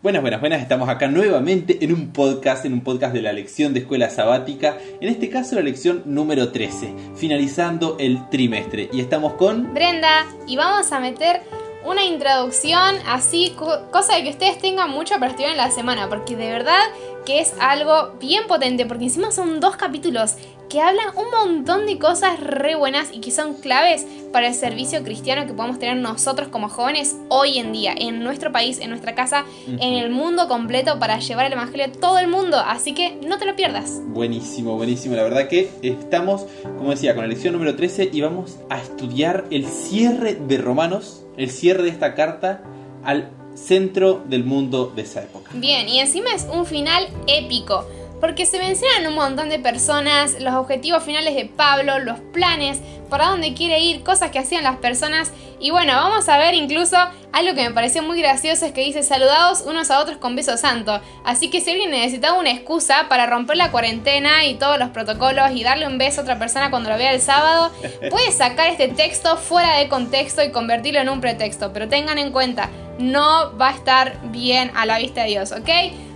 Buenas, buenas, buenas. Estamos acá nuevamente en un podcast, en un podcast de la lección de escuela sabática. En este caso, la lección número 13, finalizando el trimestre. Y estamos con. Brenda, y vamos a meter una introducción así, cosa de que ustedes tengan mucho para en la semana, porque de verdad que es algo bien potente, porque encima son dos capítulos que hablan un montón de cosas re buenas y que son claves para el servicio cristiano que podemos tener nosotros como jóvenes hoy en día, en nuestro país, en nuestra casa, en el mundo completo para llevar el Evangelio a todo el mundo. Así que no te lo pierdas. Buenísimo, buenísimo. La verdad que estamos, como decía, con la lección número 13 y vamos a estudiar el cierre de Romanos, el cierre de esta carta al centro del mundo de esa época. Bien, y encima es un final épico porque se mencionan un montón de personas, los objetivos finales de Pablo, los planes, para dónde quiere ir, cosas que hacían las personas. Y bueno, vamos a ver incluso algo que me pareció muy gracioso es que dice saludados unos a otros con beso santo. Así que si alguien necesitaba una excusa para romper la cuarentena y todos los protocolos y darle un beso a otra persona cuando lo vea el sábado, puede sacar este texto fuera de contexto y convertirlo en un pretexto. Pero tengan en cuenta, no va a estar bien a la vista de Dios, ¿ok?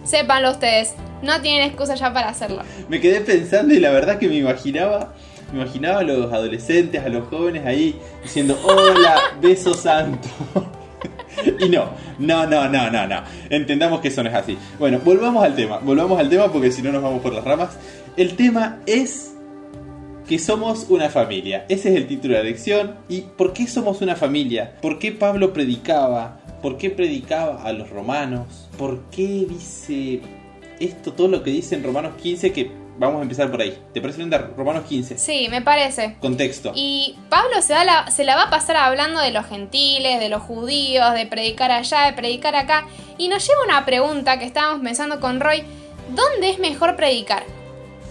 Sépanlo ustedes no tienen excusa ya para hacerlo. Me quedé pensando y la verdad que me imaginaba, me imaginaba a los adolescentes, a los jóvenes ahí diciendo, hola, beso santo. y no, no, no, no, no, no. Entendamos que eso no es así. Bueno, volvamos al tema, volvamos al tema porque si no nos vamos por las ramas. El tema es que somos una familia. Ese es el título de la lección. ¿Y por qué somos una familia? ¿Por qué Pablo predicaba? ¿Por qué predicaba a los romanos? ¿Por qué dice esto, todo lo que dice en Romanos 15, que vamos a empezar por ahí. ¿Te parece bien Romanos 15? Sí, me parece. Contexto. Y Pablo se, da la, se la va a pasar hablando de los gentiles, de los judíos, de predicar allá, de predicar acá. Y nos lleva una pregunta que estábamos pensando con Roy. ¿Dónde es mejor predicar?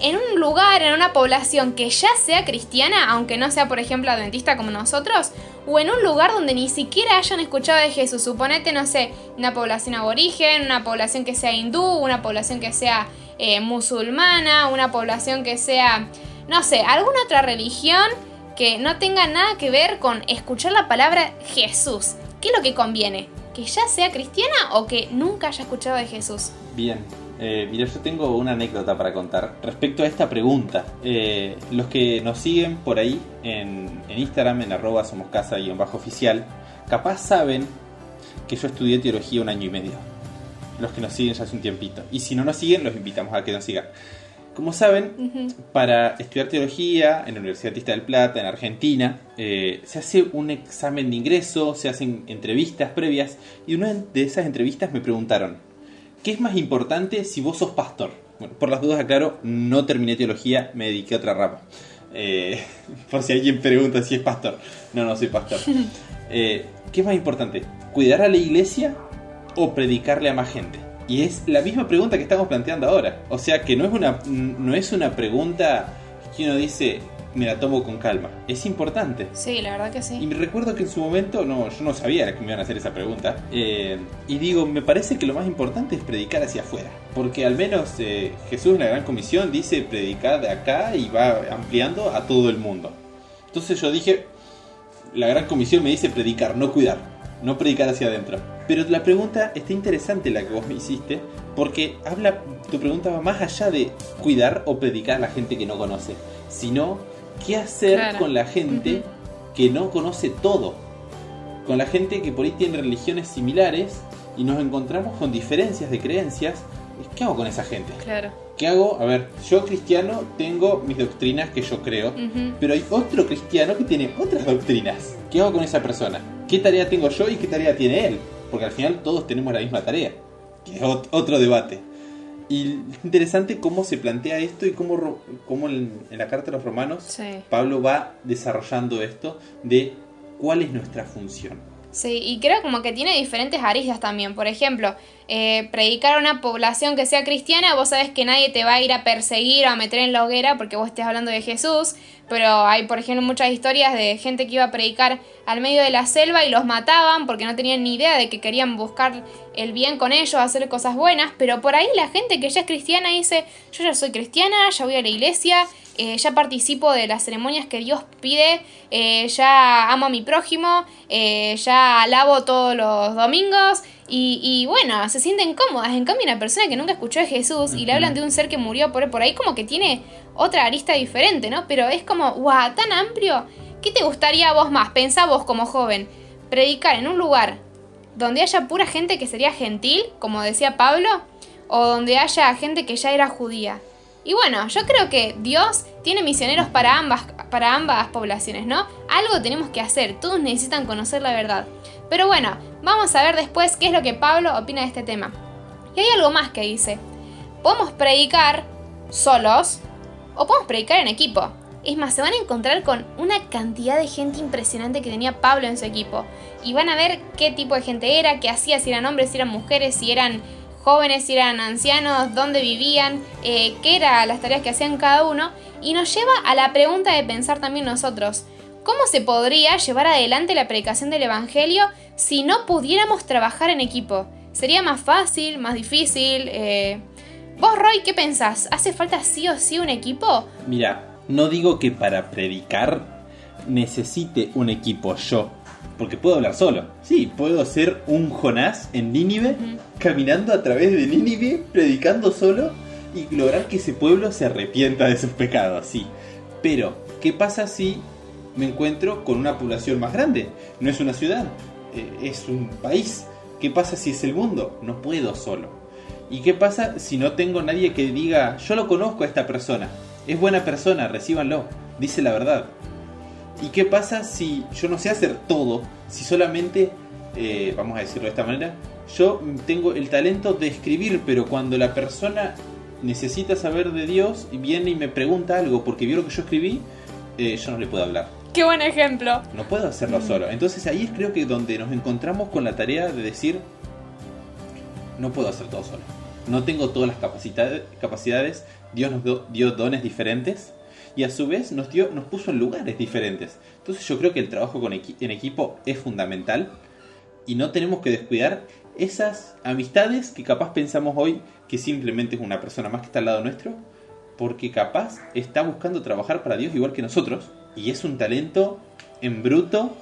En un lugar, en una población que ya sea cristiana, aunque no sea, por ejemplo, adventista como nosotros, o en un lugar donde ni siquiera hayan escuchado de Jesús. Suponete, no sé, una población aborigen, una población que sea hindú, una población que sea eh, musulmana, una población que sea, no sé, alguna otra religión que no tenga nada que ver con escuchar la palabra Jesús. ¿Qué es lo que conviene? ¿Que ya sea cristiana o que nunca haya escuchado de Jesús? Bien, eh, mira, yo tengo una anécdota para contar respecto a esta pregunta. Eh, los que nos siguen por ahí en, Instagram, en arroba somos casa y en bajo oficial, capaz saben que yo estudié teología un año y medio. Los que nos siguen ya hace un tiempito. Y si no nos siguen, los invitamos a que nos sigan. Como saben, para estudiar teología en la Universidad Tista del Plata, en Argentina, eh, se hace un examen de ingreso, se hacen entrevistas previas, y una de esas entrevistas me preguntaron, ¿Qué es más importante si vos sos pastor? Bueno, por las dudas aclaro, no terminé teología, me dediqué a otra rama. Eh, por si alguien pregunta si es pastor. No, no soy pastor. Eh, ¿Qué es más importante? ¿Cuidar a la iglesia o predicarle a más gente? Y es la misma pregunta que estamos planteando ahora. O sea que no es una, no es una pregunta que uno dice, me la tomo con calma. Es importante. Sí, la verdad que sí. Y me recuerdo que en su momento, no, yo no sabía que me iban a hacer esa pregunta. Eh, y digo, me parece que lo más importante es predicar hacia afuera. Porque al menos eh, Jesús en la Gran Comisión dice predicar de acá y va ampliando a todo el mundo. Entonces yo dije, la Gran Comisión me dice predicar, no cuidar. No predicar hacia adentro. Pero la pregunta está interesante la que vos me hiciste, porque habla, tu pregunta va más allá de cuidar o predicar a la gente que no conoce, sino qué hacer con la gente que no conoce todo. Con la gente que por ahí tiene religiones similares y nos encontramos con diferencias de creencias. ¿Qué hago con esa gente? Claro. ¿Qué hago? A ver, yo cristiano tengo mis doctrinas que yo creo, pero hay otro cristiano que tiene otras doctrinas. ¿Qué hago con esa persona? ¿Qué tarea tengo yo y qué tarea tiene él? Porque al final todos tenemos la misma tarea, que es otro debate. Y es interesante cómo se plantea esto y cómo, cómo en, la carta de los romanos Pablo va desarrollando esto de cuál es nuestra función. Sí, y creo como que tiene diferentes aristas también. Por ejemplo, eh, predicar a una población que sea cristiana, vos sabés que nadie te va a ir a perseguir o a meter en la hoguera porque vos estés hablando de Jesús. Pero hay, por ejemplo, muchas historias de gente que iba a predicar al medio de la selva y los mataban porque no tenían ni idea de que querían buscar el bien con ellos, hacer cosas buenas. Pero por ahí la gente que ya es cristiana dice, yo ya soy cristiana, ya voy a la iglesia, eh, ya participo de las ceremonias que Dios pide, eh, ya amo a mi prójimo, eh, ya alabo todos los domingos Y, y bueno, se sienten cómodas. En cambio, una persona que nunca escuchó de Jesús y le hablan de un ser que murió por, por ahí, como que tiene otra arista diferente, ¿no? Pero es como, guau, tan amplio. ¿Qué te gustaría a vos más? Pensá vos como joven. Predicar en un lugar donde haya pura gente que sería gentil, como decía Pablo, o donde haya gente que ya era judía. Y bueno, yo creo que Dios tiene misioneros para ambas, para ambas poblaciones, ¿no? Algo tenemos que hacer, todos necesitan conocer la verdad. Pero bueno, vamos a ver después qué es lo que Pablo opina de este tema. Y hay algo más que dice. Podemos predicar solos o podemos predicar en equipo. Es más, se van a encontrar con una cantidad de gente impresionante que tenía Pablo en su equipo. Y van a ver qué tipo de gente era, qué hacía, si eran hombres, si eran mujeres, si eran jóvenes, si eran ancianos, dónde vivían, eh, qué eran las tareas que hacían cada uno, y nos lleva a la pregunta de pensar también nosotros, ¿cómo se podría llevar adelante la predicación del Evangelio si no pudiéramos trabajar en equipo? ¿Sería más fácil, más difícil? Eh, ¿Vos, Roy, qué pensás? ¿Hace falta sí o sí un equipo? Mira, no digo que para predicar necesite un equipo yo, porque puedo hablar solo. Sí, puedo ser un Jonás en Nínive, caminando a través de Nínive, predicando solo y lograr que ese pueblo se arrepienta de sus pecados, sí. Pero, ¿qué pasa si me encuentro con una población más grande? No es una ciudad, eh, es un país. ¿Qué pasa si es el mundo? No puedo solo. ¿Y qué pasa si no tengo nadie que diga, yo lo conozco a esta persona, es buena persona, recíbanlo, dice la verdad? ¿Y qué pasa si yo no sé hacer todo? Si solamente, eh, vamos a decirlo de esta manera, yo tengo el talento de escribir, pero cuando la persona necesita saber de Dios y viene y me pregunta algo porque vio lo que yo escribí, eh, yo no le puedo hablar. Qué buen ejemplo. No puedo hacerlo solo. Entonces ahí es creo que donde nos encontramos con la tarea de decir, no puedo hacer todo solo. No tengo todas las capacidades, Dios nos dio dones diferentes y a su vez nos, dio, nos puso en lugares diferentes. Entonces yo creo que el trabajo con en equipo es fundamental y no tenemos que descuidar esas amistades que capaz pensamos hoy que simplemente es una persona más que está al lado nuestro, porque capaz está buscando trabajar para Dios igual que nosotros y es un talento en bruto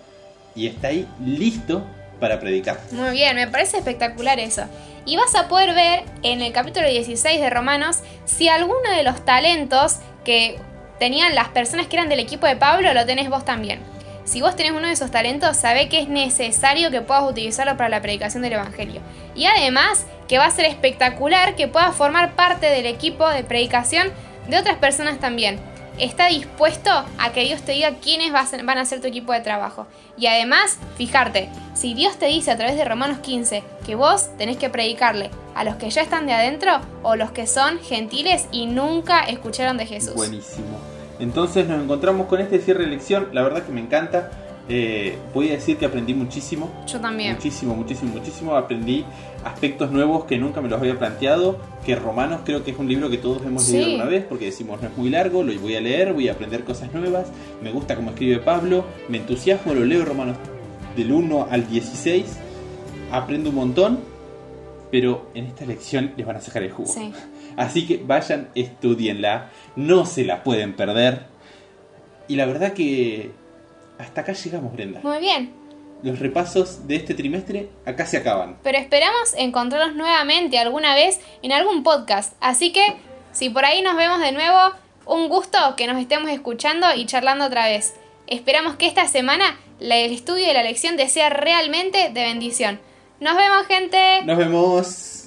y está ahí listo para predicar. Muy bien, me parece espectacular eso. Y vas a poder ver en el capítulo 16 de Romanos si alguno de los talentos que tenían las personas que eran del equipo de Pablo, lo tenés vos también. Si vos tenés uno de esos talentos, sabe que es necesario que puedas utilizarlo para la predicación del Evangelio. Y además, que va a ser espectacular que puedas formar parte del equipo de predicación de otras personas también. Está dispuesto a que Dios te diga quiénes van a ser tu equipo de trabajo. Y además, fijarte, si Dios te dice a través de Romanos 15 que vos tenés que predicarle a los que ya están de adentro o los que son gentiles y nunca escucharon de Jesús. Buenísimo. Entonces nos encontramos con este cierre de lección. La verdad que me encanta. Eh, voy a decir que aprendí muchísimo. Yo también. Muchísimo, muchísimo, muchísimo. Aprendí aspectos nuevos que nunca me los había planteado. Que Romanos creo que es un libro que todos hemos leído alguna vez porque decimos no es muy largo, lo voy a leer, voy a aprender cosas nuevas. Me gusta cómo escribe Pablo, me entusiasmo, lo leo Romanos del 1 al 16. Aprendo un montón, pero en esta lección les van a sacar el jugo. Sí. Así que vayan, estudienla, no se la pueden perder. Y la verdad que hasta acá llegamos, Brenda. Muy bien. Los repasos de este trimestre acá se acaban. Pero esperamos encontrarnos nuevamente alguna vez en algún podcast. Así que, si por ahí nos vemos de nuevo, un gusto que nos estemos escuchando y charlando otra vez. Esperamos que esta semana el estudio y la lección te sea realmente de bendición. Nos vemos, gente. Nos vemos.